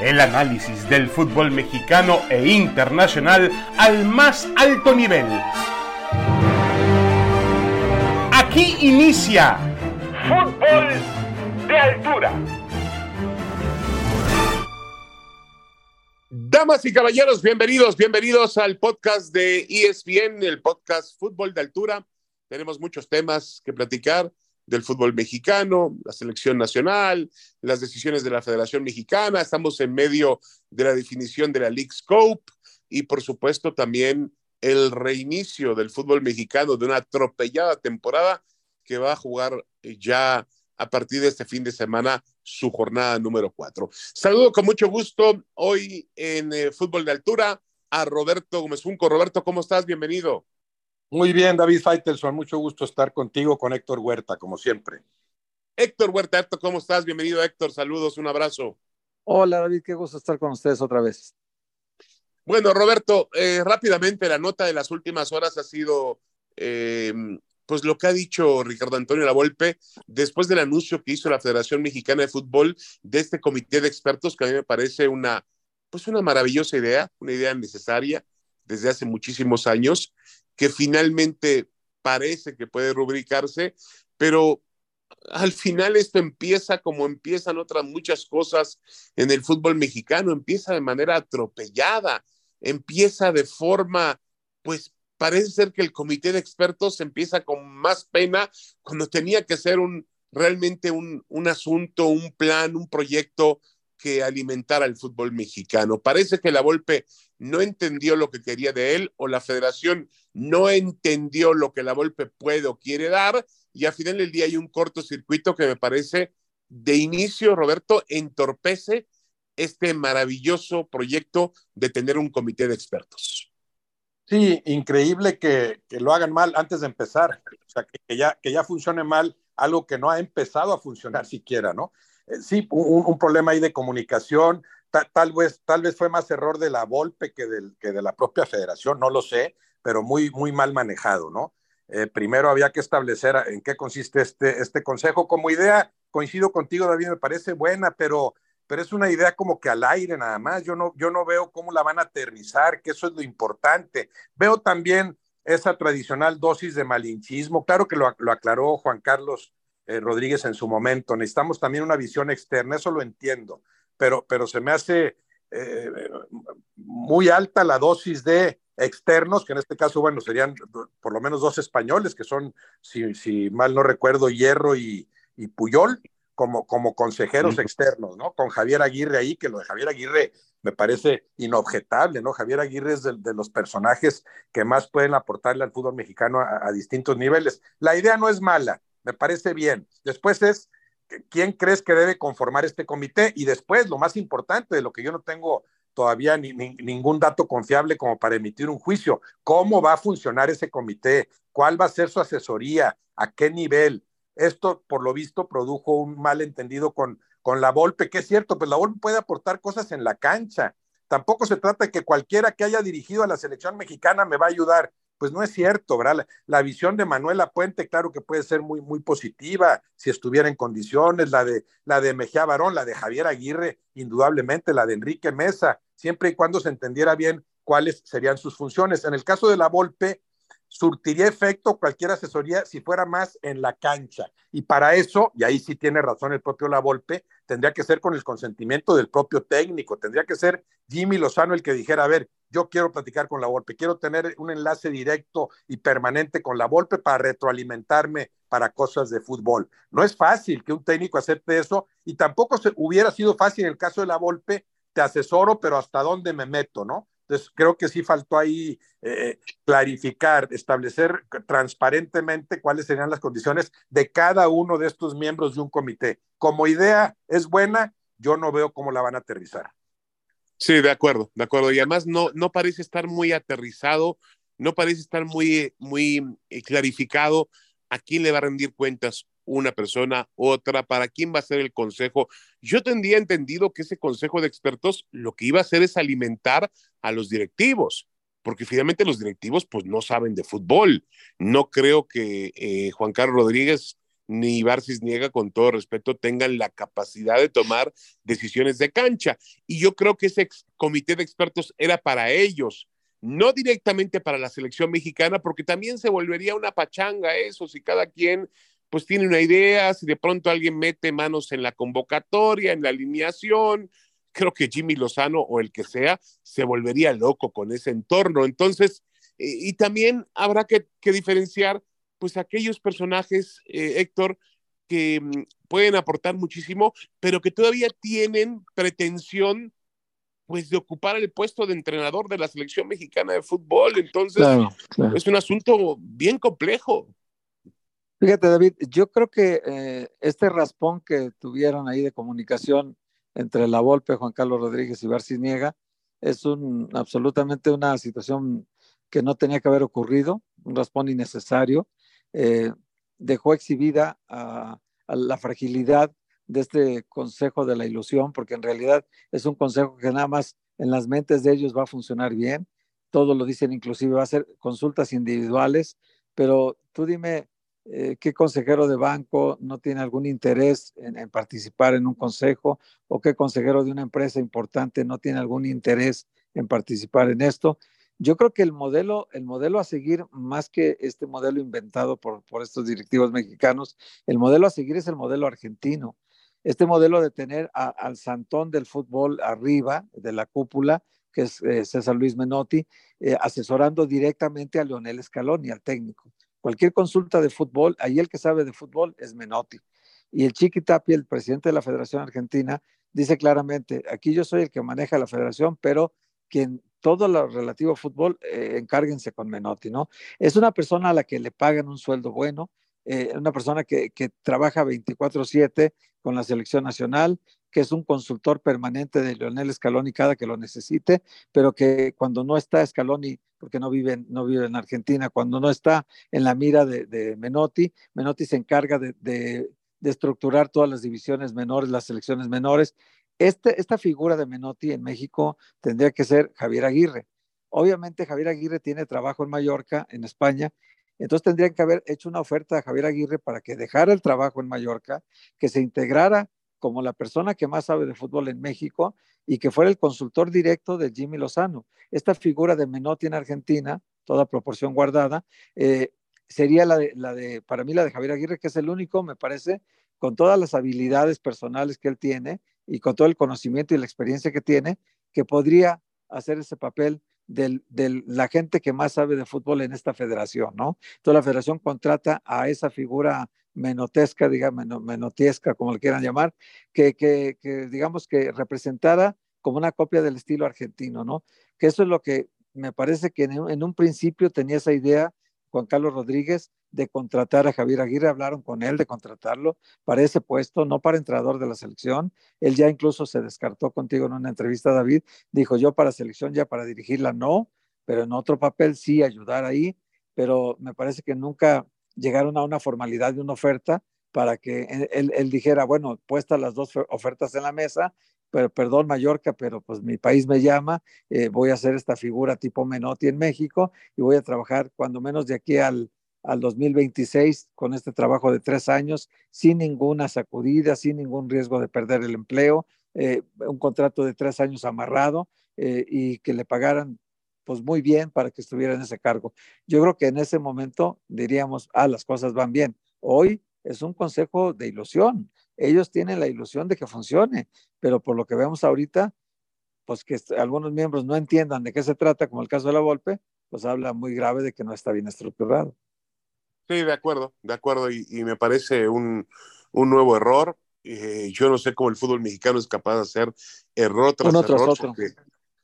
El análisis del fútbol mexicano e internacional al más alto nivel. Aquí inicia Fútbol de Altura. Damas y caballeros, bienvenidos, bienvenidos al podcast de ESPN, el podcast Fútbol de Altura. Tenemos muchos temas que platicar del fútbol mexicano, la selección nacional, las decisiones de la Federación Mexicana, estamos en medio de la definición de la League Scope y por supuesto también el reinicio del fútbol mexicano de una atropellada temporada que va a jugar ya a partir de este fin de semana su jornada número cuatro. Saludo con mucho gusto hoy en eh, Fútbol de Altura a Roberto Gómez Junco. Roberto, ¿cómo estás? Bienvenido. Muy bien, David Faitelson, mucho gusto estar contigo, con Héctor Huerta, como siempre. Héctor Huerta, Héctor, ¿cómo estás? Bienvenido, Héctor, saludos, un abrazo. Hola, David, qué gusto estar con ustedes otra vez. Bueno, Roberto, eh, rápidamente, la nota de las últimas horas ha sido, eh, pues lo que ha dicho Ricardo Antonio Lavolpe después del anuncio que hizo la Federación Mexicana de Fútbol de este comité de expertos, que a mí me parece una, pues una maravillosa idea, una idea necesaria desde hace muchísimos años que finalmente parece que puede rubricarse, pero al final esto empieza como empiezan otras muchas cosas en el fútbol mexicano, empieza de manera atropellada, empieza de forma, pues parece ser que el comité de expertos empieza con más pena cuando tenía que ser un realmente un, un asunto, un plan, un proyecto que alimentara el fútbol mexicano. Parece que la Volpe no entendió lo que quería de él o la federación no entendió lo que la Volpe puede o quiere dar y al final del día hay un cortocircuito que me parece de inicio, Roberto, entorpece este maravilloso proyecto de tener un comité de expertos. Sí, increíble que, que lo hagan mal antes de empezar, o sea, que, ya, que ya funcione mal algo que no ha empezado a funcionar siquiera, ¿no? Eh, sí, un, problema ahí de comunicación, tal, vez, tal vez fue más error de la Volpe que, del, que de la propia federación, no lo sé, pero muy, muy mal manejado, ¿no? Eh, primero había que establecer en qué consiste este, este consejo. Como idea, coincido contigo, David, me parece buena, pero, pero es una idea como que al aire nada más. Yo no, yo no veo cómo la van a aterrizar, que eso es lo importante. Veo también esa tradicional dosis de malinchismo. Claro que lo, lo aclaró Juan Carlos eh, Rodríguez en su momento. Necesitamos también una visión externa, eso lo entiendo pero, pero se me hace eh, muy alta la dosis de externos, que en este caso, bueno, serían por lo menos dos españoles, que son, si, si mal no recuerdo, Hierro y, y Puyol, como, como consejeros externos, ¿no? Con Javier Aguirre ahí, que lo de Javier Aguirre me parece inobjetable, ¿no? Javier Aguirre es de, de los personajes que más pueden aportarle al fútbol mexicano a, a, distintos niveles. La idea no es mala, me parece bien. Después es ¿quién crees que debe conformar este comité? Y después, lo más importante, de lo que yo no tengo todavía ni, ni, ningún dato confiable como para emitir un juicio, ¿cómo va a funcionar ese comité? ¿Cuál va a ser su asesoría? ¿A qué nivel? Esto, por lo visto, produjo un malentendido con, con la Volpe, que es cierto, pues la Volpe puede aportar cosas en la cancha. Tampoco se trata de que cualquiera que haya dirigido a la selección mexicana me va a ayudar pues no es cierto, ¿verdad? La, visión de Manuela Puente, claro que puede ser muy, muy positiva si estuviera en condiciones, la de, la de Mejía Barón, la de Javier Aguirre, indudablemente, la de Enrique Mesa, siempre y cuando se entendiera bien cuáles serían sus funciones. En el caso de la Volpe, surtiría efecto cualquier asesoría si fuera más en la cancha. Y para eso, y ahí sí tiene razón el propio La Volpe, tendría que ser con el consentimiento del propio técnico, tendría que ser Jimmy Lozano el que dijera, a ver, yo quiero platicar con La Volpe, quiero tener un enlace directo y permanente con La Volpe para retroalimentarme para cosas de fútbol. No es fácil que un técnico acepte eso y tampoco se, hubiera sido fácil en el caso de La Volpe, te asesoro, pero hasta dónde me meto, ¿no? Entonces, creo que sí faltó ahí eh, clarificar, establecer transparentemente cuáles serían las condiciones de cada uno de estos miembros de un comité. Como idea es buena, yo no veo cómo la van a aterrizar. Sí, de acuerdo, de acuerdo. Y además no, no parece estar muy aterrizado, no parece estar muy, muy eh, clarificado a quién le va a rendir cuentas una persona, otra, para quién va a ser el consejo. Yo tendría entendido que ese consejo de expertos lo que iba a hacer es alimentar a los directivos, porque finalmente los directivos pues no saben de fútbol. No creo que eh, Juan Carlos Rodríguez ni Barcis Niega, con todo respeto, tengan la capacidad de tomar decisiones de cancha. Y yo creo que ese comité de expertos era para ellos, no directamente para la selección mexicana, porque también se volvería una pachanga eso, si cada quien pues tiene una idea, si de pronto alguien mete manos en la convocatoria, en la alineación, creo que Jimmy Lozano o el que sea se volvería loco con ese entorno. Entonces, y también habrá que, diferenciar pues aquellos personajes, eh, Héctor, que mm, pueden aportar muchísimo, pero que todavía tienen pretensión pues de ocupar el puesto de entrenador de la selección mexicana de fútbol. Entonces, es un asunto bien complejo. Fíjate, David, yo creo que eh, este raspón que tuvieron ahí de comunicación entre la Volpe, Juan Carlos Rodríguez y Barcis Niega es un, absolutamente una situación que no tenía que haber ocurrido, un raspón innecesario. Eh, dejó exhibida la fragilidad de este consejo de la ilusión, porque en realidad es un consejo que nada más en las mentes de ellos va a funcionar bien. Todo lo dicen, inclusive va a ser consultas individuales, pero tú dime, eh, qué consejero de banco no tiene algún interés en, participar en un consejo o qué consejero de una empresa importante no tiene algún interés en participar en esto. Yo creo que el modelo, el modelo a seguir, más que este modelo inventado por, por estos directivos mexicanos, el modelo a seguir es el modelo argentino. Este modelo de tener al santón del fútbol arriba, de la cúpula, que es eh, César Luis Menotti, eh, asesorando directamente a Leonel Scaloni, al técnico. Cualquier consulta de fútbol, ahí el que sabe de fútbol es Menotti. Y el Chiqui Tapia, el presidente de la Federación Argentina, dice claramente, aquí yo soy el que maneja la federación, pero quien todo lo relativo a fútbol, eh, encárguense con Menotti, ¿no? Es una persona a la que le pagan un sueldo bueno, eh, una persona que, trabaja 24/7 con la selección nacional, que es un consultor permanente de Leonel Scaloni cada que lo necesite, pero que cuando no está Scaloni, porque no vive, no vive en Argentina, cuando no está en la mira de, Menotti, Menotti se encarga de, estructurar todas las divisiones menores, las selecciones menores. Este, esta figura de Menotti en México tendría que ser Javier Aguirre. Obviamente Javier Aguirre tiene trabajo en Mallorca, en España, entonces tendrían que haber hecho una oferta a Javier Aguirre para que dejara el trabajo en Mallorca, que se integrara como la persona que más sabe de fútbol en México y que fuera el consultor directo de Jimmy Lozano. Esta figura de Menotti en Argentina, toda proporción guardada, eh, sería la de, la de, para mí, la de Javier Aguirre, que es el único, me parece, con todas las habilidades personales que él tiene y con todo el conocimiento y la experiencia que tiene, que podría hacer ese papel de la gente que más sabe de fútbol en esta federación, ¿no? Entonces la federación contrata a esa figura menotesca, digamos, menotiesca, como le quieran llamar, que, que, digamos que representara como una copia del estilo argentino, ¿no? Que eso es lo que me parece que en un principio tenía esa idea Juan Carlos Rodríguez de contratar a Javier Aguirre, hablaron con él de contratarlo para ese puesto, no para entrenador de la selección. Él ya incluso se descartó contigo en una entrevista, David, dijo yo para selección, ya para dirigirla no, pero en otro papel sí ayudar ahí, pero me parece que nunca llegaron a una formalidad de una oferta para que él, dijera, bueno, puestas las dos ofertas en la mesa, pero perdón Mallorca, pero pues mi país me llama, eh, voy a hacer esta figura tipo Menotti en México y voy a trabajar cuando menos de aquí al, al 2026 con este trabajo de tres años, sin ninguna sacudida, sin ningún riesgo de perder el empleo, eh, un contrato de tres años amarrado eh, y que le pagaran pues muy bien para que estuviera en ese cargo. Yo creo que en ese momento diríamos, ah, las cosas van bien. Hoy es un consejo de ilusión. Ellos tienen la ilusión de que funcione, pero por lo que vemos ahorita, pues que algunos miembros no entiendan de qué se trata, como el caso de la Volpe, pues habla muy grave de que no está bien estructurado. Sí, de acuerdo, de acuerdo, y, me parece un, un nuevo error. Eh, yo no sé cómo el fútbol mexicano es capaz de hacer error tras error.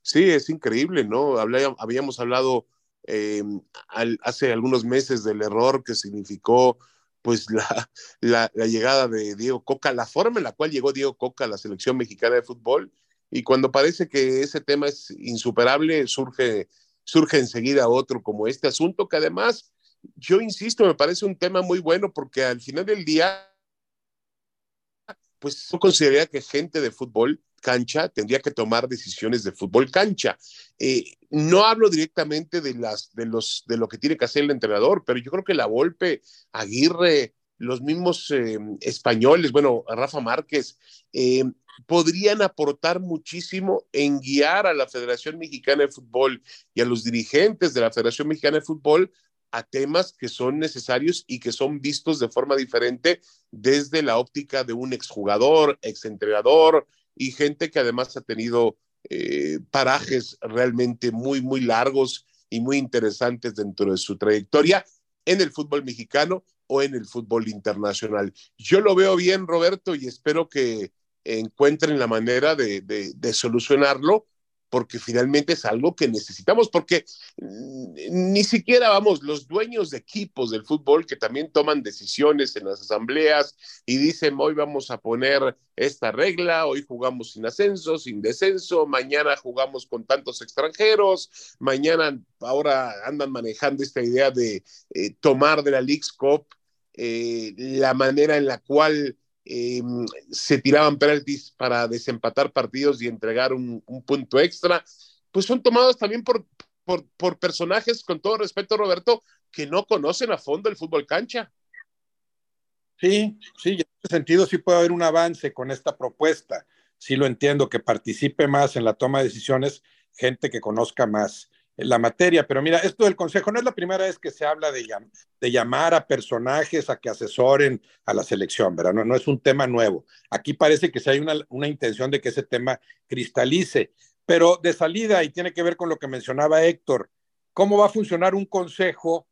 sí, es increíble, ¿no? habíamos hablado eh, hace algunos meses del error que significó pues la, la, la, llegada de Diego Coca, la forma en la cual llegó Diego Coca a la selección mexicana de fútbol, y cuando parece que ese tema es insuperable, surge, surge enseguida otro como este asunto, que además, yo insisto, me parece un tema muy bueno porque al final del día, pues yo consideraría que gente de fútbol cancha tendría que tomar decisiones de fútbol cancha. Eh, no hablo directamente de, las, de, los, de lo que tiene que hacer el entrenador, pero yo creo que la Volpe, Aguirre, los mismos eh, españoles, bueno, Rafa Márquez, eh, podrían aportar muchísimo en guiar a la Federación Mexicana de Fútbol y a los dirigentes de la Federación Mexicana de Fútbol a temas que son necesarios y que son vistos de forma diferente desde la óptica de un exjugador, exentrenador y gente que además ha tenido eh, parajes realmente muy, muy largos y muy interesantes dentro de su trayectoria en el fútbol mexicano o en el fútbol internacional. Yo lo veo bien, Roberto, y espero que encuentren la manera de, de, solucionarlo porque finalmente es algo que necesitamos, porque ni siquiera, vamos, los dueños de equipos del fútbol que también toman decisiones en las asambleas y dicen, hoy vamos a poner esta regla, hoy jugamos sin ascenso, sin descenso, mañana jugamos con tantos extranjeros, mañana ahora andan manejando esta idea de eh, tomar de la League's Cup eh, la manera en la cual eh, se tiraban penaltis para desempatar partidos y entregar un, punto extra, pues son tomados también por, por, personajes, con todo respeto, Roberto, que no conocen a fondo el fútbol cancha. Sí, sí, en ese sentido sí puede haber un avance con esta propuesta. Sí lo entiendo, que participe más en la toma de decisiones gente que conozca más la materia. Pero mira, esto del Consejo no es la primera vez que se habla de, de llamar a personajes a que asesoren a la selección, ¿verdad? No, no es un tema nuevo. Aquí parece que sí hay una, una intención de que ese tema cristalice. Pero de salida, y tiene que ver con lo que mencionaba Héctor, ¿cómo va a funcionar un consejo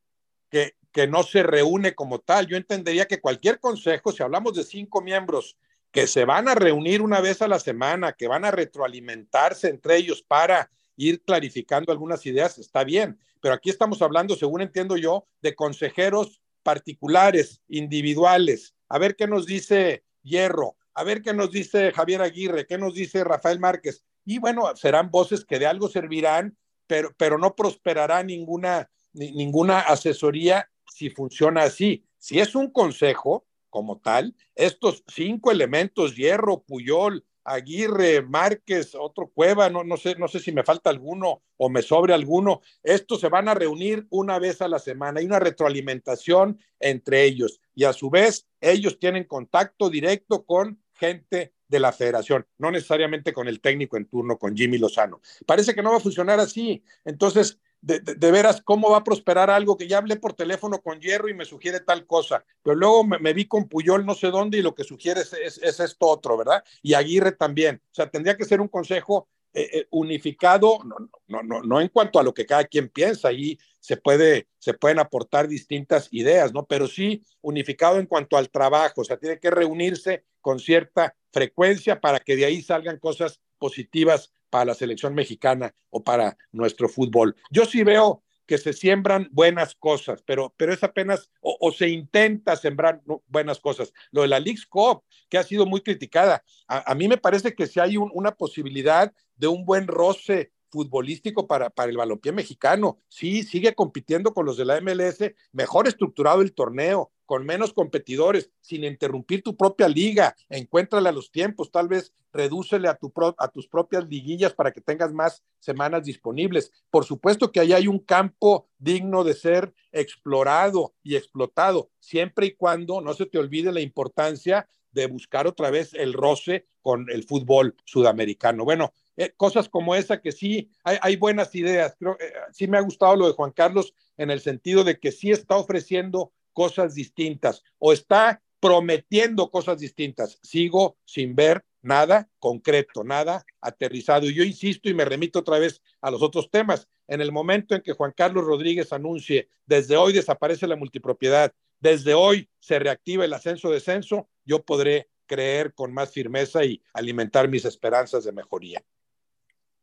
que, que no se reúne como tal? Yo entendería que cualquier consejo, si hablamos de cinco miembros que se van a reunir una vez a la semana, que van a retroalimentarse entre ellos para ir clarificando algunas ideas, está bien, pero aquí estamos hablando, según entiendo yo, de consejeros particulares, individuales. A ver qué nos dice Hierro, a ver qué nos dice Javier Aguirre, qué nos dice Rafael Márquez. Y bueno, serán voces que de algo servirán, pero, pero no prosperará ninguna, ninguna asesoría si funciona así. Si es un consejo como tal, estos cinco elementos, Hierro, Puyol, Aguirre, Márquez, otro Cueva, no, no, sé, no sé si me falta alguno o me sobre alguno. Estos se van a reunir una vez a la semana. Hay una retroalimentación entre ellos y a su vez ellos tienen contacto directo con gente de la federación, no necesariamente con el técnico en turno, con Jimmy Lozano. Parece que no va a funcionar así. Entonces, de, veras cómo va a prosperar algo que ya hablé por teléfono con Hierro y me sugiere tal cosa, pero luego me, vi con Puyol no sé dónde y lo que sugiere es, esto otro, ¿verdad? Y Aguirre también. O sea, tendría que ser un consejo eh, eh, unificado, no, no, no, no en cuanto a lo que cada quien piensa, ahí se, puede, se pueden aportar distintas ideas, ¿no? Pero sí unificado en cuanto al trabajo, o sea, tiene que reunirse con cierta frecuencia para que de ahí salgan cosas positivas para la selección mexicana o para nuestro fútbol. Yo sí veo que se siembran buenas cosas, pero, pero es apenas, o, se intenta sembrar buenas cosas. Lo de la League's Cup, que ha sido muy criticada, a, mí me parece que si hay una posibilidad de un buen roce futbolístico para, para el balompié mexicano. Sí, sigue compitiendo con los de la MLS, mejor estructurado el torneo, con menos competidores, sin interrumpir tu propia liga, encuéntrale a los tiempos, tal vez redúcele a, tu a tus propias liguillas para que tengas más semanas disponibles. Por supuesto que ahí hay un campo digno de ser explorado y explotado, siempre y cuando no se te olvide la importancia de buscar otra vez el roce con el fútbol sudamericano. Bueno, eh, cosas como esa que sí hay, buenas ideas. Creo, eh, sí me ha gustado lo de Juan Carlos en el sentido de que sí está ofreciendo cosas distintas o está prometiendo cosas distintas. Sigo sin ver nada concreto, nada aterrizado. Y yo insisto y me remito otra vez a los otros temas. En el momento en que Juan Carlos Rodríguez anuncie, desde hoy desaparece la multipropiedad, desde hoy se reactiva el ascenso-descenso, yo podré creer con más firmeza y alimentar mis esperanzas de mejoría.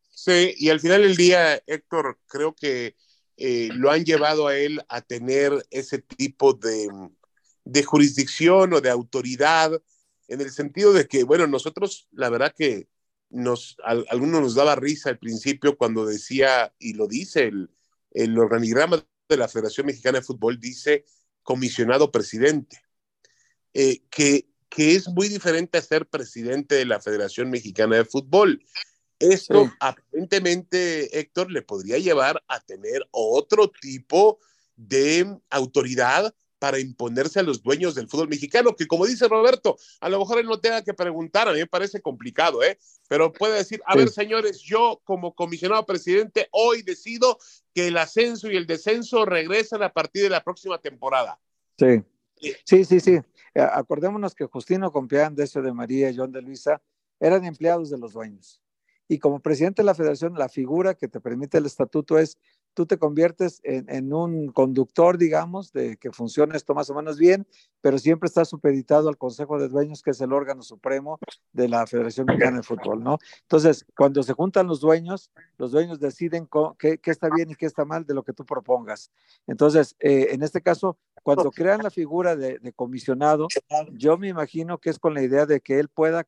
Sí, y al final del día, Héctor, creo que eh, lo han llevado a él a tener ese tipo de, de jurisdicción o de autoridad, en el sentido de que, bueno, nosotros, la verdad que nos, a, algunos nos daba risa al principio cuando decía, y lo dice el, el organigrama de la Federación Mexicana de Fútbol, dice comisionado presidente, eh, que, que es muy diferente a ser presidente de la Federación Mexicana de Fútbol. Esto aparentemente, Héctor, le podría llevar a tener otro tipo de autoridad para imponerse a los dueños del fútbol mexicano, que como dice Roberto, a lo mejor él no tenga que preguntar, a mí me parece complicado, ¿eh? Pero puede decir, a ver, señores, yo como comisionado presidente hoy decido que el ascenso y el descenso regresan a partir de la próxima temporada. Sí, sí, sí, sí. Acordémonos que Justino Compián, Decio de María y John de Luisa eran empleados de los dueños. Y como presidente de la federación, la figura que te permite el estatuto es tú te conviertes en, un conductor, digamos, de que funcione esto más o menos bien, pero siempre está supeditado al Consejo de Dueños, que es el órgano supremo de la Federación Mexicana de Fútbol, ¿no? Entonces, cuando se juntan los dueños, los dueños deciden qué, está bien y qué está mal de lo que tú propongas. Entonces, eh, en este caso, cuando crean la figura de, de, comisionado, yo me imagino que es con la idea de que él pueda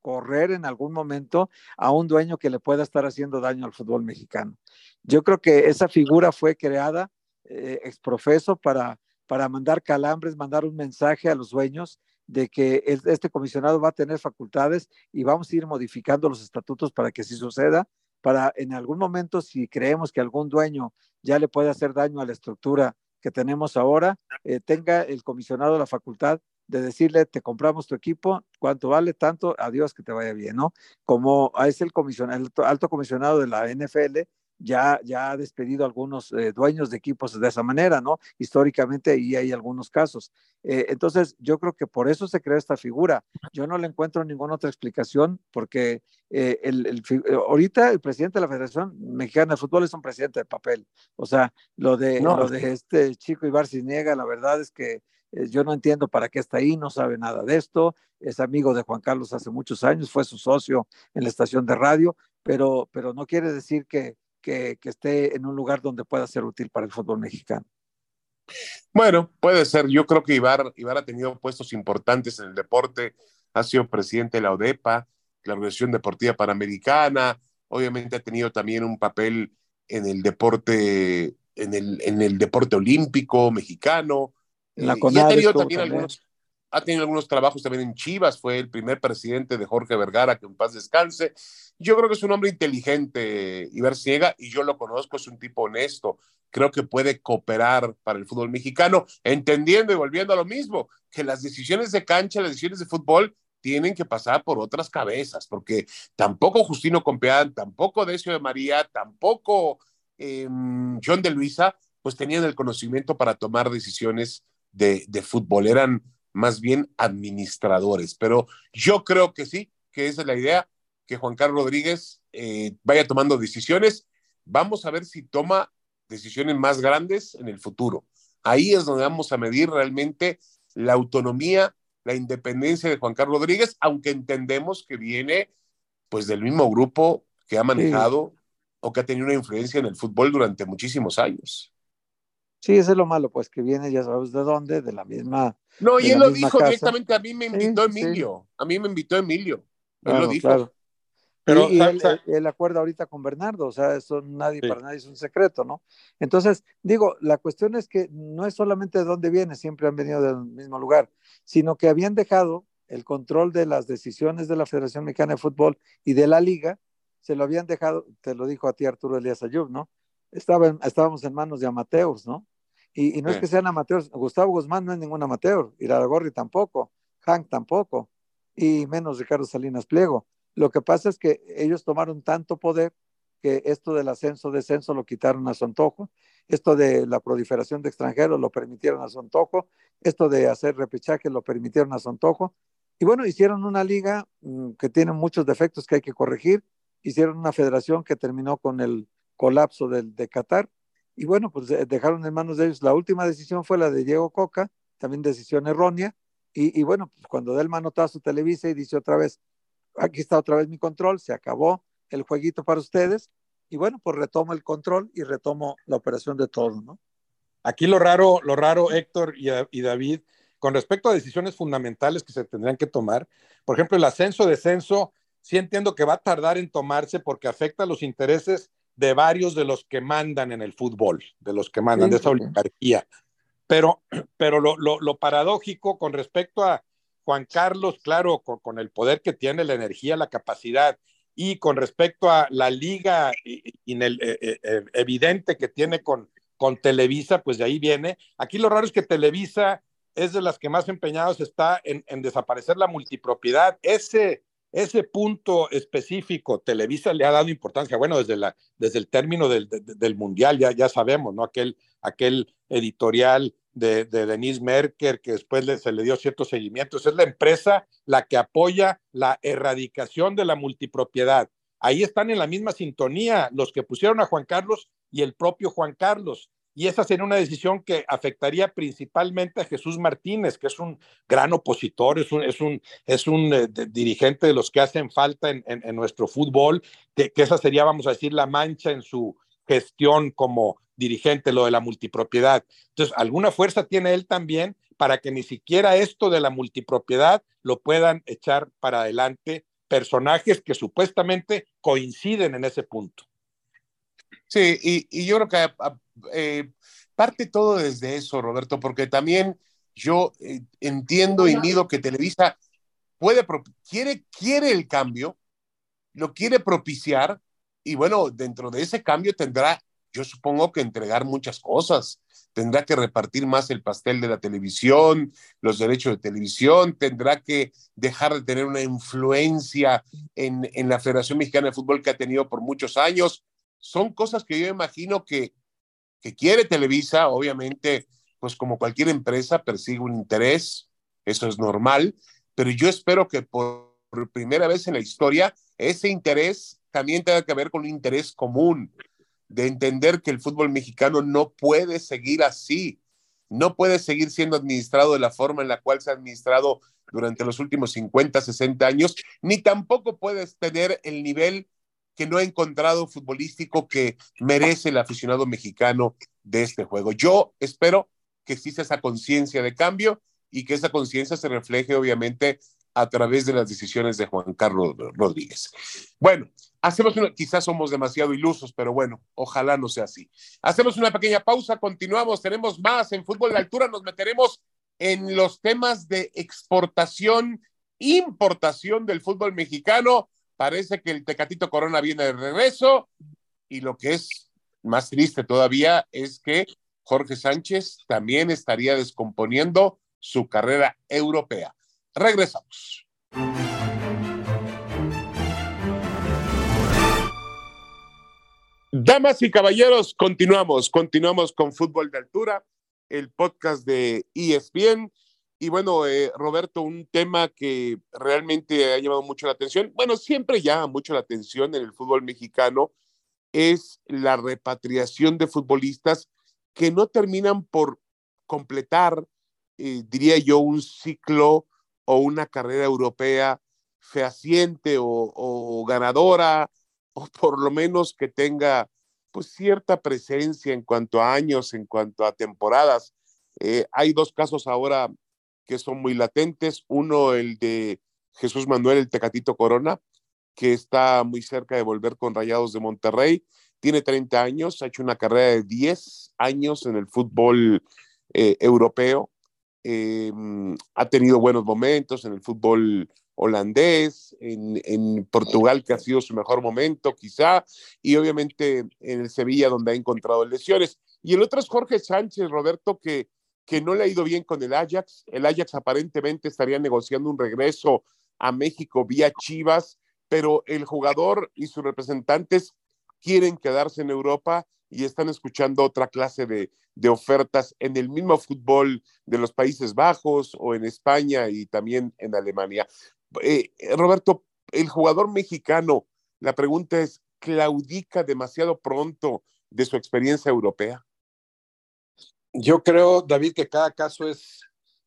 correr en algún momento a un dueño que le pueda estar haciendo daño al fútbol mexicano. Yo creo que esa figura fue creada eh, exprofeso para, para mandar calambres, mandar un mensaje a los dueños de que este comisionado va a tener facultades y vamos a ir modificando los estatutos para que así suceda, para en algún momento, si creemos que algún dueño ya le puede hacer daño a la estructura que tenemos ahora, eh, tenga el comisionado la facultad de decirle, te compramos tu equipo, cuánto vale, tanto, adiós, que te vaya bien, ¿no? Como es el, comisionado, el alto comisionado de la NFL, ya, ya ha despedido a algunos eh, dueños de equipos de esa manera, ¿no? Históricamente y hay algunos casos. Eh, entonces, yo creo que por eso se creó esta figura. Yo no le encuentro ninguna otra explicación porque eh, el, ahorita el presidente de la Federación Mexicana de Fútbol es un presidente de papel. O sea, lo de, lo de este chico Ibar Cisniega, la verdad es que yo no entiendo para qué está ahí, no sabe nada de esto, es amigo de Juan Carlos hace muchos años, fue su socio en la estación de radio, pero, pero no quiere decir que, que, esté en un lugar donde pueda ser útil para el fútbol mexicano. Bueno, puede ser. Yo creo que Ibar, Ibar ha tenido puestos importantes en el deporte. Ha sido presidente de la ODEPA, la Organización Deportiva Panamericana. Obviamente ha tenido también un papel en el deporte, en el, en el deporte olímpico mexicano. la y ha tenido también, algunos, ha tenido algunos trabajos también en Chivas, fue el primer presidente de Jorge Vergara, que en paz descanse. Yo creo que es un hombre inteligente, Iber Ciega, y yo lo conozco, es un tipo honesto. Creo que puede cooperar para el fútbol mexicano, entendiendo y volviendo a lo mismo, que las decisiones de cancha, las decisiones de fútbol tienen que pasar por otras cabezas, porque tampoco Justino Compeán, tampoco Decio de María, tampoco em, John de Luisa, pues tenían el conocimiento para tomar decisiones de, de fútbol. Eran más bien administradores. Pero yo creo que sí, que esa es la idea, que Juan Carlos Rodríguez eh, vaya tomando decisiones. Vamos a ver si toma decisiones más grandes en el futuro. Ahí es donde vamos a medir realmente la autonomía, la independencia de Juan Carlos Rodríguez, aunque entendemos que viene pues del mismo grupo que ha manejado o que ha tenido una influencia en el fútbol durante muchísimos años. Sí, eso es lo malo, pues que viene, ya sabes de dónde, de la misma. No, y él lo dijo directamente, a mí me invitó Emilio, a mí me invitó Emilio, él lo dijo. Pero y, él, acuerda ahorita con Bernardo, o sea, eso nadie, para nadie es un secreto, ¿no? Entonces, digo, la cuestión es que no es solamente de dónde viene, siempre han venido del mismo lugar, sino que habían dejado el control de las decisiones de la Federación Mexicana de Fútbol y de la liga, se lo habían dejado, te lo dijo a ti Arturo Elías Ayub, ¿no? Estaba estábamos en manos de amateurs, ¿no? Y, no es que sean amateurs, Gustavo Guzmán no es ningún amateur, Iraragorri tampoco, Hank tampoco, y menos Ricardo Salinas Pliego. Lo que pasa es que ellos tomaron tanto poder que esto del ascenso-descenso lo quitaron a su antojo, esto de la proliferación de extranjeros lo permitieron a su antojo, esto de hacer repechaje lo permitieron a su antojo, y bueno, hicieron una liga mm, que tiene muchos defectos que hay que corregir, hicieron una federación que terminó con el colapso del, de Qatar, y bueno, pues eh, dejaron en manos de ellos. La última decisión fue la de Diego Coca, también decisión errónea. Y, bueno, pues cuando da el manotazo Televisa y dice otra vez, aquí está otra vez mi control, se acabó el jueguito para ustedes. Y bueno, pues retomo el control y retomo la operación de todo, ¿no? Aquí lo raro, lo raro, Héctor y, y David, con respecto a decisiones fundamentales que se tendrían que tomar, por ejemplo, el ascenso-descenso, sí entiendo que va a tardar en tomarse porque afecta los intereses de varios de los que mandan en el fútbol, de los que mandan, de esa oligarquía. Pero, pero lo, lo, paradójico con respecto a Juan Carlos, claro, con, el poder que tiene, la energía, la capacidad, y con respecto a la liga eh, eh, eh, evidente que tiene con, con Televisa, pues de ahí viene. Aquí lo raro es que Televisa es de las que más empeñados está en, en desaparecer la multipropiedad. Ese, ese punto específico, Televisa le ha dado importancia, bueno, desde, la, desde el término del, del Mundial, ya, ya sabemos, ¿no? Aquel, aquel editorial de, de Denise Merker, que después se le dio ciertos seguimientos. Es la empresa la que apoya la erradicación de la multipropiedad. Ahí están en la misma sintonía los que pusieron a Juan Carlos y el propio Juan Carlos. Y esa sería una decisión que afectaría principalmente a Jesús Martínez, que es un gran opositor, es un, es un, es un eh, dirigente de los que hacen falta en, en, nuestro fútbol, que, que, esa sería, vamos a decir, la mancha en su gestión como dirigente, lo de la multipropiedad. Entonces, alguna fuerza tiene él también para que ni siquiera esto de la multipropiedad lo puedan echar para adelante personajes que supuestamente coinciden en ese punto. Sí, y, y yo creo que ah, eh, parte todo desde eso, Roberto, porque también yo eh, entiendo y mido que Televisa puede, quiere, quiere el cambio, lo quiere propiciar, y bueno, dentro de ese cambio tendrá yo supongo que entregar muchas cosas. Tendrá que repartir más el pastel de la televisión, los derechos de televisión, tendrá que dejar de tener una influencia en, en la Federación Mexicana de Fútbol que ha tenido por muchos años. Son cosas que yo imagino que, que quiere Televisa, obviamente, pues como cualquier empresa persigue un interés, eso es normal, pero yo espero que por primera vez en la historia ese interés también tenga que ver con un interés común, de entender que el fútbol mexicano no puede seguir así, no puede seguir siendo administrado de la forma en la cual se ha administrado durante los últimos 50, 60 años, ni tampoco puedes tener el nivel que no ha encontrado futbolístico que merece el aficionado mexicano de este juego. Yo espero que exista esa conciencia de cambio y que esa conciencia se refleje obviamente a través de las decisiones de Juan Carlos Rodríguez. Bueno, hacemos una, quizás somos demasiado ilusos, pero bueno, ojalá no sea así. Hacemos una pequeña pausa, continuamos, tenemos más en fútbol de altura, nos meteremos en los temas de exportación, importación del fútbol mexicano. Parece que el Tecatito Corona viene de regreso y lo que es más triste todavía es que Jorge Sánchez también estaría descomponiendo su carrera europea. Regresamos. Damas y caballeros, continuamos, continuamos con Fútbol de Altura, el podcast de ESPN. Y bueno, eh, Roberto, un tema que realmente ha llamado mucho la atención, bueno, siempre llama mucho la atención en el fútbol mexicano, es la repatriación de futbolistas que no terminan por completar, eh, diría yo, un ciclo o una carrera europea fehaciente o, ganadora, o por lo menos que tenga pues cierta presencia en cuanto a años, en cuanto a temporadas. Eh, hay dos casos ahora que son muy latentes. Uno, el de Jesús Manuel, el Tecatito Corona, que está muy cerca de volver con Rayados de Monterrey. Tiene 30 años, ha hecho una carrera de 10 años en el fútbol eh, europeo. Eh, ha tenido buenos momentos en el fútbol holandés, en, en, Portugal, que ha sido su mejor momento, quizá, y obviamente en el Sevilla, donde ha encontrado lesiones. Y el otro es Jorge Sánchez, Roberto, que, que no le ha ido bien con el Ajax. El Ajax aparentemente estaría negociando un regreso a México vía Chivas, pero el jugador y sus representantes quieren quedarse en Europa y están escuchando otra clase de, de, ofertas en el mismo fútbol de los Países Bajos o en España y también en Alemania. Eh, Roberto, el jugador mexicano, la pregunta es, ¿claudica demasiado pronto de su experiencia europea? Yo creo, David, que cada caso es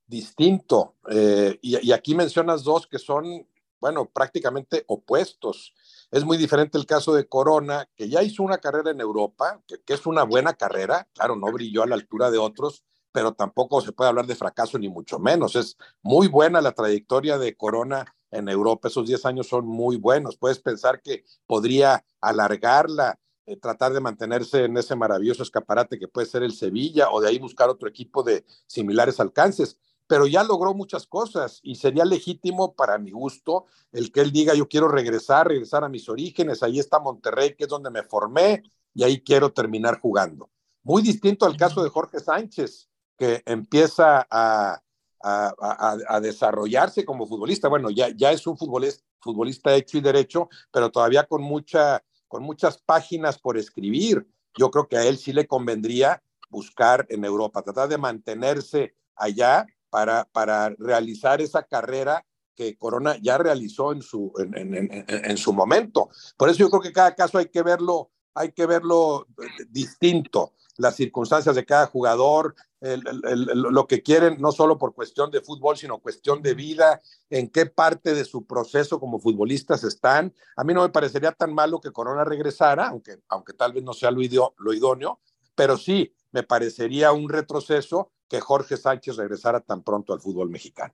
distinto. Eh, y, y, aquí mencionas dos que son, bueno, prácticamente opuestos. Es muy diferente el caso de Corona, que ya hizo una carrera en Europa, que, es una buena carrera, claro, no brilló a la altura de otros, pero tampoco se puede hablar de fracaso ni mucho menos. Es muy buena la trayectoria de Corona en Europa, esos 10 años son muy buenos. Puedes pensar que podría alargarla, eh, tratar de mantenerse en ese maravilloso escaparate que puede ser el Sevilla o de ahí buscar otro equipo de similares alcances pero ya logró muchas cosas y sería legítimo para mi gusto el que él diga yo quiero regresar, regresar a mis orígenes, ahí está Monterrey, que es donde me formé y ahí quiero terminar jugando. Muy distinto al caso de Jorge Sánchez, que empieza a, a, desarrollarse como futbolista. Bueno, ya, ya es un futbolista, futbolista hecho y derecho, pero todavía con, mucha, con muchas páginas por escribir. Yo creo que a él sí le convendría buscar en Europa, tratar de mantenerse allá para, para realizar esa carrera que Corona ya realizó en su, en, en, en, su momento. Por eso yo creo que cada caso hay que verlo, hay que verlo distinto las circunstancias de cada jugador, lo que quieren, no solo por cuestión de fútbol, sino cuestión de vida, en qué parte de su proceso como futbolistas están. A mí no me parecería tan malo que Corona regresara, aunque, aunque tal vez no sea lo idóneo, pero sí me parecería un retroceso que Jorge Sánchez regresara tan pronto al fútbol mexicano.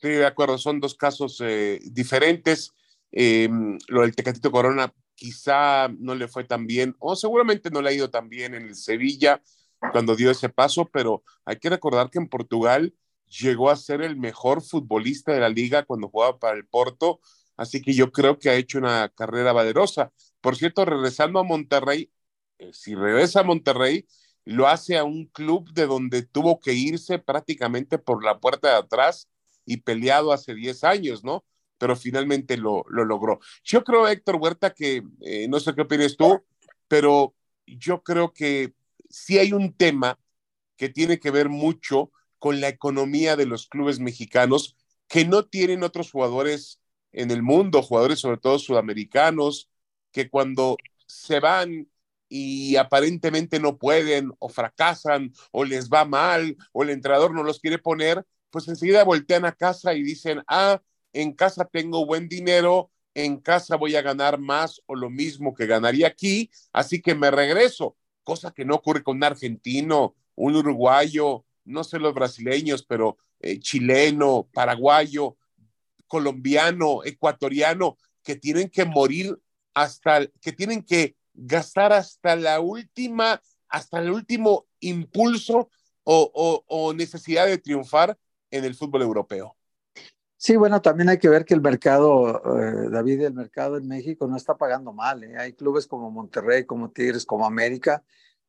Sí, de acuerdo, son dos casos eh, diferentes. Em, lo del Tecatito Corona quizá no le fue tan bien, o seguramente no le ha ido tan bien en el Sevilla cuando dio ese paso, pero hay que recordar que en Portugal llegó a ser el mejor futbolista de la liga cuando jugaba para el Porto, así que yo creo que ha hecho una carrera valerosa. Por cierto, regresando a Monterrey, eh, si regresa a Monterrey, lo hace a un club de donde tuvo que irse prácticamente por la puerta de atrás y peleado hace 10 años, ¿no? pero finalmente lo, lo logró. Yo creo, Héctor Huerta, que eh, no sé qué opinas tú, pero yo creo que sí hay un tema que tiene que ver mucho con la economía de los clubes mexicanos que no tienen otros jugadores en el mundo, jugadores sobre todo sudamericanos, que cuando se van y aparentemente no pueden o fracasan o les va mal o el entrenador no los quiere poner, pues enseguida voltean a casa y dicen, ah, en casa tengo buen dinero, en casa voy a ganar más o lo mismo que ganaría aquí, así que me regreso, cosa que no ocurre con un argentino, un uruguayo, no sé los brasileños, pero eh, chileno, paraguayo, colombiano, ecuatoriano, que tienen que morir hasta, que tienen que gastar hasta la última, hasta el último impulso o, o necesidad de triunfar en el fútbol europeo. Sí, bueno, también hay que ver que el mercado, eh, David, el mercado en México no está pagando mal. ¿eh? Hay clubes como Monterrey, como Tigres, como América,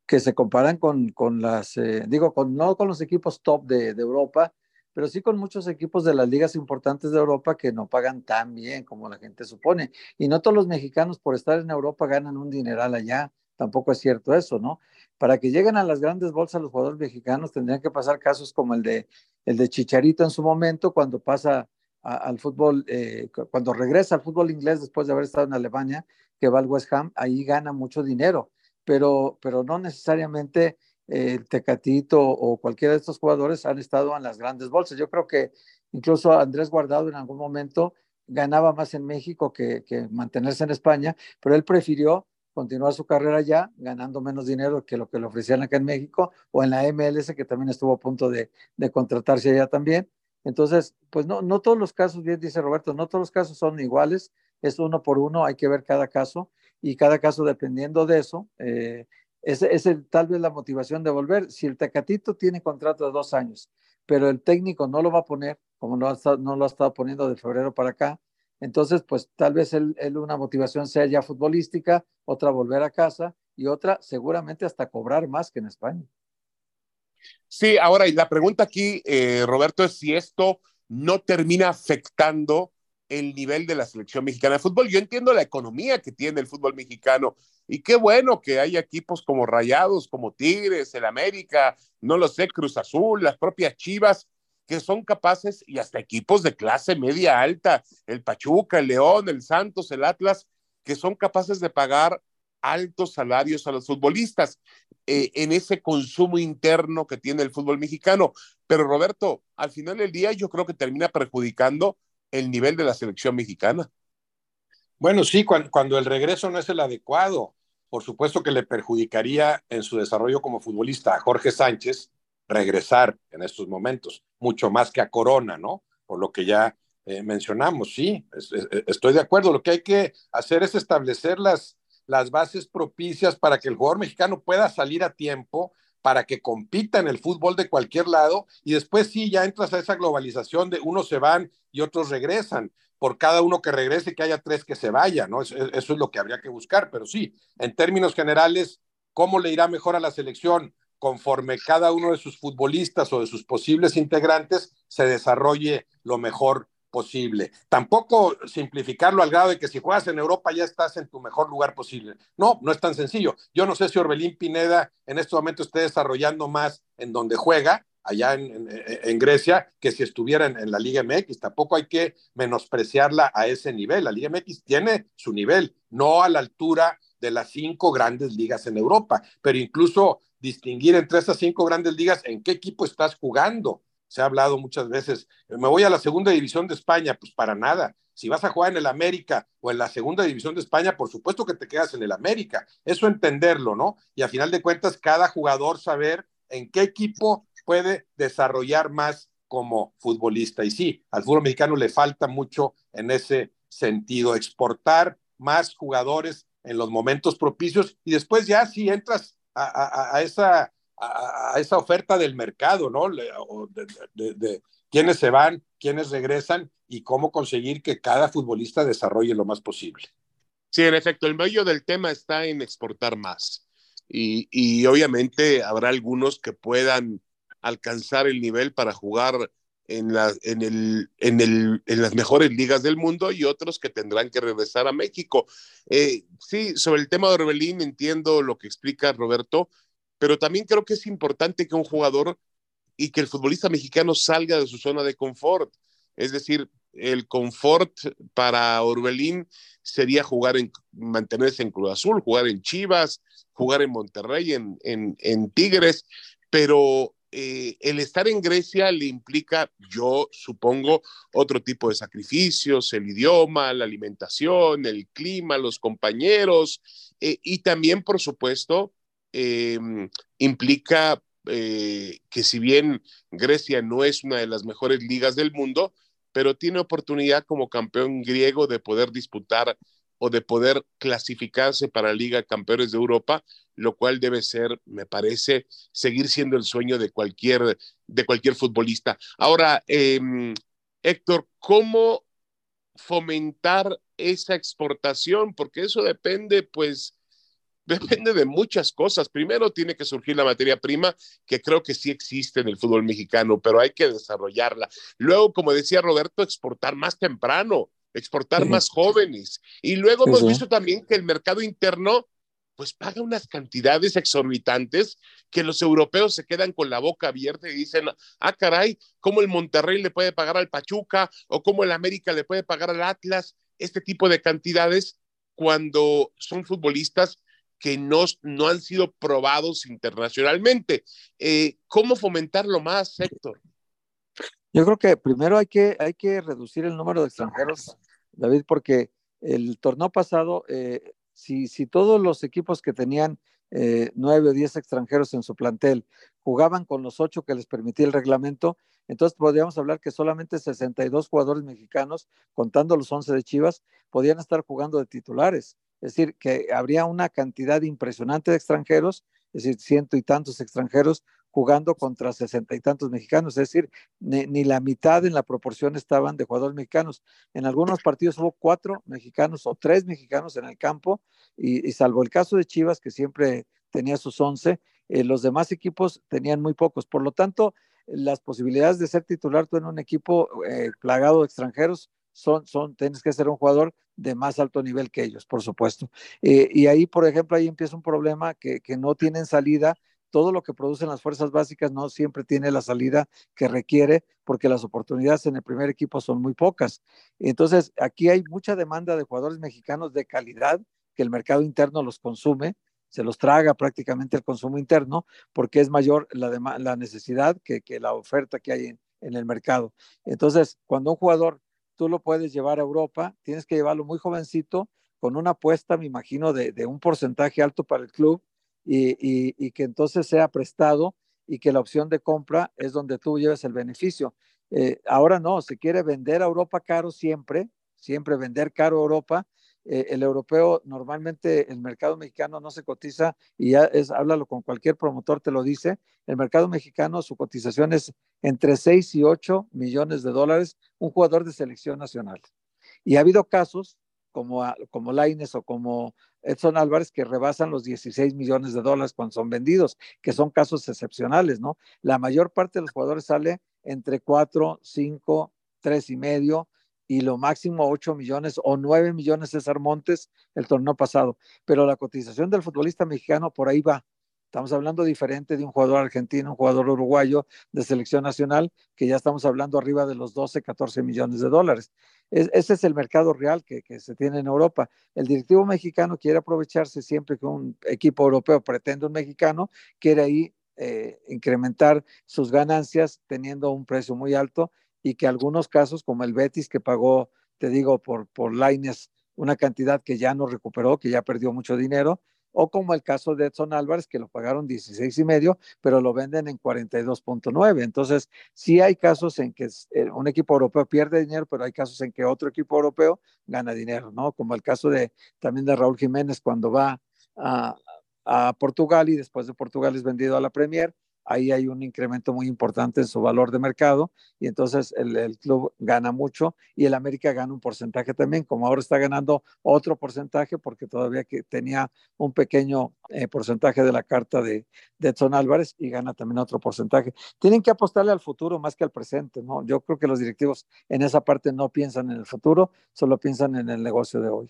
que se comparan con, con las, eh, digo, con, no con los equipos top de, de, Europa, pero sí con muchos equipos de las ligas importantes de Europa que no pagan tan bien como la gente supone. Y no todos los mexicanos por estar en Europa ganan un dineral allá. Tampoco es cierto eso, ¿no? Para que lleguen a las grandes bolsas los jugadores mexicanos tendrían que pasar casos como el de, el de Chicharito en su momento, cuando pasa al fútbol, eh, cuando regresa al fútbol inglés después de haber estado en Alemania, que va al West Ham, ahí gana mucho dinero, pero, pero no necesariamente el Tecatito o cualquiera de estos jugadores han estado en las grandes bolsas. Yo creo que incluso Andrés Guardado en algún momento ganaba más en México que, mantenerse en España, pero él prefirió continuar su carrera allá, ganando menos dinero que lo que le ofrecían acá en México, o en la MLS, que también estuvo a punto de, de contratarse allá también. Entonces, pues no, no todos los casos, bien dice Roberto, no todos los casos son iguales, es uno por uno, hay que ver cada caso y cada caso dependiendo de eso, eh, es, es tal vez la motivación de volver. Si el Tecatito tiene contrato de dos años, pero el técnico no lo va a poner, como no, no lo ha estado poniendo de febrero para acá, entonces, pues tal vez él, una motivación sea ya futbolística, otra volver a casa y otra seguramente hasta cobrar más que en España. Sí, ahora, y la pregunta aquí, eh, Roberto, es si esto no termina afectando el nivel de la selección mexicana de fútbol. Yo entiendo la economía que tiene el fútbol mexicano y qué bueno que hay equipos como Rayados, como Tigres, el América, no lo sé, Cruz Azul, las propias Chivas, que son capaces, y hasta equipos de clase media alta, el Pachuca, el León, el Santos, el Atlas, que son capaces de pagar altos salarios a los futbolistas eh, en ese consumo interno que tiene el fútbol mexicano. Pero Roberto, al final del día yo creo que termina perjudicando el nivel de la selección mexicana. Bueno, sí, cuando, el regreso no es el adecuado, por supuesto que le perjudicaría en su desarrollo como futbolista a Jorge Sánchez regresar en estos momentos, mucho más que a Corona, ¿no? Por lo que ya eh, mencionamos, sí, estoy de acuerdo. Lo que hay que hacer es establecer las, las bases propicias para que el jugador mexicano pueda salir a tiempo, para que compita en el fútbol de cualquier lado y después sí, ya entras a esa globalización de unos se van y otros regresan. Por cada uno que regrese, que haya tres que se vayan, ¿no? Eso, es lo que habría que buscar, pero sí, en términos generales, ¿Cómo le irá mejor a la selección? Conforme cada uno de sus futbolistas o de sus posibles integrantes se desarrolle lo mejor posible. Tampoco simplificarlo al grado de que si juegas en Europa ya estás en tu mejor lugar posible. No, no es tan sencillo. Yo no sé si Orbelín Pineda en este momento esté desarrollando más en donde juega, allá en, Grecia, que si estuviera en, la Liga MX. Tampoco hay que menospreciarla a ese nivel. La Liga MX tiene su nivel, no a la altura de las cinco grandes ligas en Europa, pero incluso distinguir entre esas cinco grandes ligas en qué equipo estás jugando se ha hablado muchas veces, me voy a la segunda división de España, pues para nada. Si vas a jugar en el América o en la segunda división de España, por supuesto que te quedas en el América. Eso entenderlo, ¿no? Y a final de cuentas, cada jugador saber en qué equipo puede desarrollar más como futbolista. Y sí, al fútbol mexicano le falta mucho en ese sentido, exportar más jugadores en los momentos propicios y después ya si entras a esa a, esa oferta del mercado, ¿no? De, quiénes se van, quiénes regresan y cómo conseguir que cada futbolista desarrolle lo más posible. Sí, en efecto, el medio del tema está en exportar más. Y, y, obviamente habrá algunos que puedan alcanzar el nivel para jugar en, la, en, el, en, el, en las mejores ligas del mundo y otros que tendrán que regresar a México. Eh, sí, sobre el tema de Orbelín entiendo lo que explica Roberto pero también creo que es importante que un jugador y que el futbolista mexicano salga de su zona de confort. Es decir, el confort para Orbelín sería jugar en, mantenerse en Cruz Azul, jugar en Chivas, jugar en Monterrey, en, en, Tigres, pero eh, el estar en Grecia le implica, yo supongo, otro tipo de sacrificios, el idioma, la alimentación, el clima, los compañeros, eh, y también, por supuesto, Em, implica eh, que si bien Grecia no es una de las mejores ligas del mundo, pero tiene oportunidad como campeón griego de poder disputar o de poder clasificarse para la Liga Campeones de Europa, lo cual debe ser, me parece, seguir siendo el sueño de cualquier, de cualquier futbolista. Ahora, em, Héctor, ¿cómo fomentar esa exportación? Porque eso depende, pues, depende de muchas cosas. Primero tiene que surgir la materia prima, que creo que sí existe en el fútbol mexicano, pero hay que desarrollarla. Luego, como decía Roberto, exportar más temprano, exportar más jóvenes. Y luego hemos visto también que el mercado interno pues paga unas cantidades exorbitantes que los europeos se quedan con la boca abierta y dicen, ah, caray, ¿cómo el Monterrey le puede pagar al Pachuca o cómo el América le puede pagar al Atlas? Este tipo de cantidades cuando son futbolistas que no, no han sido probados internacionalmente. Eh, ¿Cómo fomentarlo más, Héctor? Yo creo que primero hay que, hay que reducir el número de extranjeros, David, porque el torneo pasado, eh, si, si todos los equipos que tenían eh, nueve o diez extranjeros en su plantel jugaban con los ocho que les permitía el reglamento, entonces podríamos hablar que solamente 62 jugadores mexicanos, contando los 11 de Chivas, podían estar jugando de titulares. Es decir, que habría una cantidad impresionante de extranjeros, es decir, ciento y tantos extranjeros jugando contra sesenta y tantos mexicanos, es decir, ni, la mitad en la proporción estaban de jugadores mexicanos. En algunos partidos hubo cuatro mexicanos o tres mexicanos en el campo, y, salvo el caso de Chivas, que siempre tenía sus once, eh, los demás equipos tenían muy pocos. Por lo tanto, las posibilidades de ser titular tú en un equipo eh, plagado de extranjeros son, son, tienes que ser un jugador de más alto nivel que ellos, por supuesto. Eh, y ahí, por ejemplo, ahí empieza un problema que, que no tienen salida. Todo lo que producen las fuerzas básicas no siempre tiene la salida que requiere porque las oportunidades en el primer equipo son muy pocas. Entonces, aquí hay mucha demanda de jugadores mexicanos de calidad que el mercado interno los consume, se los traga prácticamente el consumo interno porque es mayor la, la necesidad que, que, la oferta que hay en, en el mercado. Entonces, cuando un jugador tú lo puedes llevar a Europa, tienes que llevarlo muy jovencito, con una apuesta, me imagino, de, un porcentaje alto para el club y, que entonces sea prestado y que la opción de compra es donde tú lleves el beneficio. Eh, ahora no, se quiere vender a Europa caro siempre, siempre vender caro a Europa eh, el europeo, normalmente el mercado mexicano no se cotiza y ya es, háblalo con cualquier promotor, te lo dice, el mercado mexicano, su cotización es entre 6 y 8 millones de dólares, un jugador de selección nacional. Y ha habido casos como, como Laines o como Edson Álvarez que rebasan los 16 millones de dólares cuando son vendidos, que son casos excepcionales, ¿no? La mayor parte de los jugadores sale entre 4, 5, 3 y medio y lo máximo 8 millones o 9 millones César Montes el torneo pasado. Pero la cotización del futbolista mexicano por ahí va. Estamos hablando diferente de un jugador argentino, un jugador uruguayo de selección nacional, que ya estamos hablando arriba de los 12, 14 millones de dólares. ese es el mercado real que, que, se tiene en Europa. El directivo mexicano quiere aprovecharse siempre que un equipo europeo pretende un mexicano, quiere ahí eh, incrementar sus ganancias teniendo un precio muy alto y que algunos casos, como el Betis que pagó, te digo, por, por Laines una cantidad que ya no recuperó, que ya perdió mucho dinero, o como el caso de Edson Álvarez, que lo pagaron 16 y medio, pero lo venden en 42.9. Entonces, sí hay casos en que eh, un equipo europeo pierde dinero, pero hay casos en que otro equipo europeo gana dinero, ¿no? Como el caso de también de Raúl Jiménez cuando va a, a Portugal y después de Portugal es vendido a la Premier ahí hay un incremento muy importante en su valor de mercado y entonces el, club gana mucho y el América gana un porcentaje también, como ahora está ganando otro porcentaje porque todavía que tenía un pequeño eh, porcentaje de la carta de, Edson Álvarez y gana también otro porcentaje. Tienen que apostarle al futuro más que al presente, ¿no? Yo creo que los directivos en esa parte no piensan en el futuro, solo piensan en el negocio de hoy.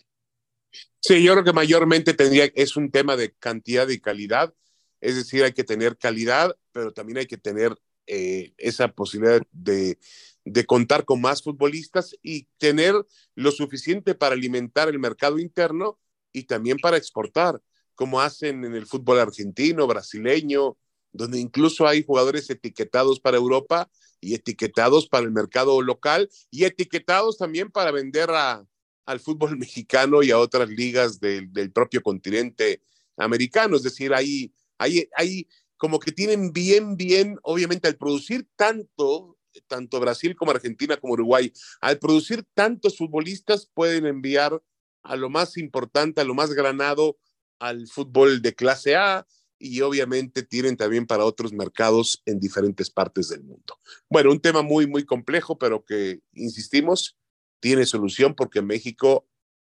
Sí, yo creo que mayormente tendría, es un tema de cantidad y calidad es decir, hay que tener calidad, pero también hay que tener eh, esa posibilidad de, de, contar con más futbolistas y tener lo suficiente para alimentar el mercado interno y también para exportar, como hacen en el fútbol argentino, brasileño, donde incluso hay jugadores etiquetados para Europa y etiquetados para el mercado local y etiquetados también para vender a, al fútbol mexicano y a otras ligas del propio continente americano. Es decir, hay Ahí, como que tienen bien, bien, obviamente al producir tanto, tanto Brasil como Argentina como Uruguay, al producir tantos futbolistas pueden enviar a lo más importante, a lo más granado al fútbol de clase A y obviamente tienen también para otros mercados en diferentes partes del mundo. Bueno, un tema muy, muy complejo, pero que, insistimos, tiene solución porque México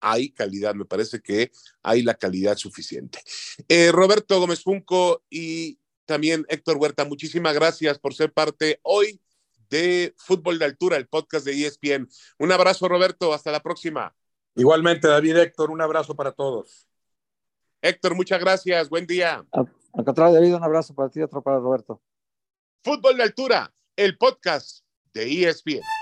hay calidad, me parece que hay la calidad suficiente. Eh, Roberto Gómez Junco y también Héctor Huerta, muchísimas gracias por ser parte hoy de Fútbol de Altura, el podcast de ESPN. Un abrazo, Roberto, hasta la próxima. Igualmente, David Héctor, un abrazo para todos. Héctor, muchas gracias, buen día. Al contrario, David, un abrazo para ti y otro para Roberto. Fútbol de Altura, el podcast de ESPN.